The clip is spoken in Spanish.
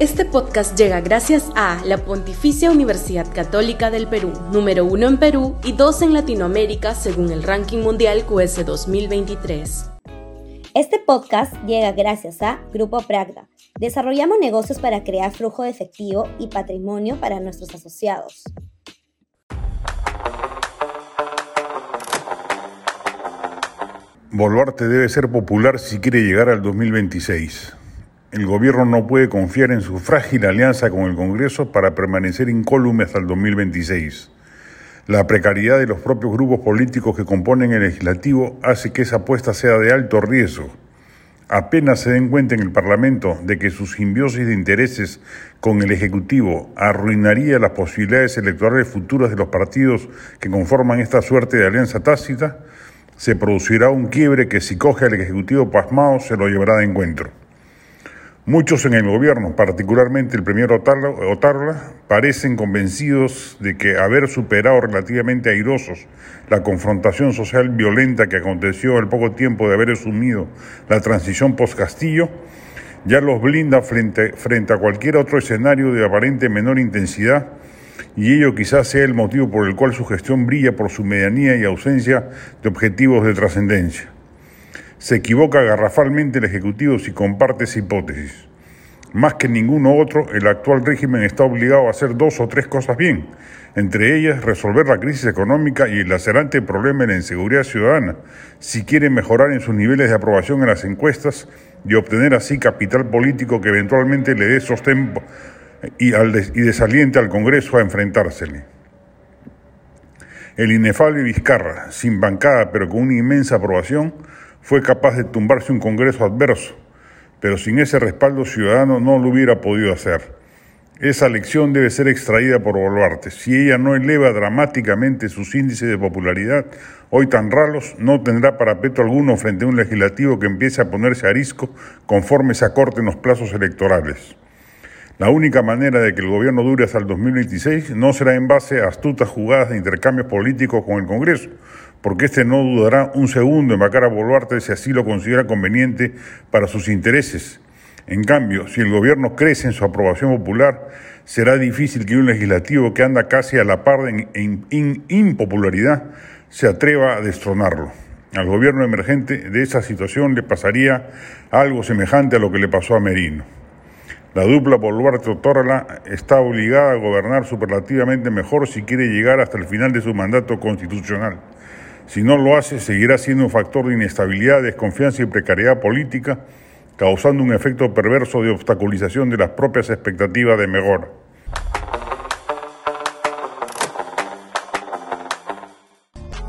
Este podcast llega gracias a la Pontificia Universidad Católica del Perú, número uno en Perú y dos en Latinoamérica según el ranking mundial QS 2023. Este podcast llega gracias a Grupo Pragda. Desarrollamos negocios para crear flujo de efectivo y patrimonio para nuestros asociados. Boluarte debe ser popular si quiere llegar al 2026. El gobierno no puede confiar en su frágil alianza con el Congreso para permanecer incólume hasta el 2026. La precariedad de los propios grupos políticos que componen el legislativo hace que esa apuesta sea de alto riesgo. Apenas se den cuenta en el Parlamento de que su simbiosis de intereses con el Ejecutivo arruinaría las posibilidades electorales futuras de los partidos que conforman esta suerte de alianza tácita, se producirá un quiebre que si coge al Ejecutivo pasmado se lo llevará de encuentro. Muchos en el gobierno, particularmente el primer Otarla, parecen convencidos de que haber superado relativamente airosos la confrontación social violenta que aconteció al poco tiempo de haber asumido la transición post-Castillo, ya los blinda frente, frente a cualquier otro escenario de aparente menor intensidad y ello quizás sea el motivo por el cual su gestión brilla por su medianía y ausencia de objetivos de trascendencia. Se equivoca garrafalmente el Ejecutivo si comparte esa hipótesis. Más que ninguno otro, el actual régimen está obligado a hacer dos o tres cosas bien, entre ellas resolver la crisis económica y el lacerante problema de la inseguridad ciudadana, si quiere mejorar en sus niveles de aprobación en las encuestas y obtener así capital político que eventualmente le dé sostén y, al y desaliente al Congreso a enfrentársele. El inefable Vizcarra, sin bancada pero con una inmensa aprobación, fue capaz de tumbarse un Congreso adverso, pero sin ese respaldo ciudadano no lo hubiera podido hacer. Esa lección debe ser extraída por Boluarte. Si ella no eleva dramáticamente sus índices de popularidad, hoy tan ralos, no tendrá parapeto alguno frente a un legislativo que empiece a ponerse a risco conforme se acorten los plazos electorales. La única manera de que el gobierno dure hasta el 2026 no será en base a astutas jugadas de intercambios políticos con el Congreso, porque éste no dudará un segundo en vacar a Boluarte si así lo considera conveniente para sus intereses. En cambio, si el gobierno crece en su aprobación popular, será difícil que un legislativo que anda casi a la par en, impopularidad se atreva a destronarlo. Al gobierno emergente de esa situación le pasaría algo semejante a lo que le pasó a Merino. La dupla Boluarte-Otorla está obligada a gobernar superlativamente mejor si quiere llegar hasta el final de su mandato constitucional. Si no lo hace, seguirá siendo un factor de inestabilidad, desconfianza y precariedad política, causando un efecto perverso de obstaculización de las propias expectativas de mejora.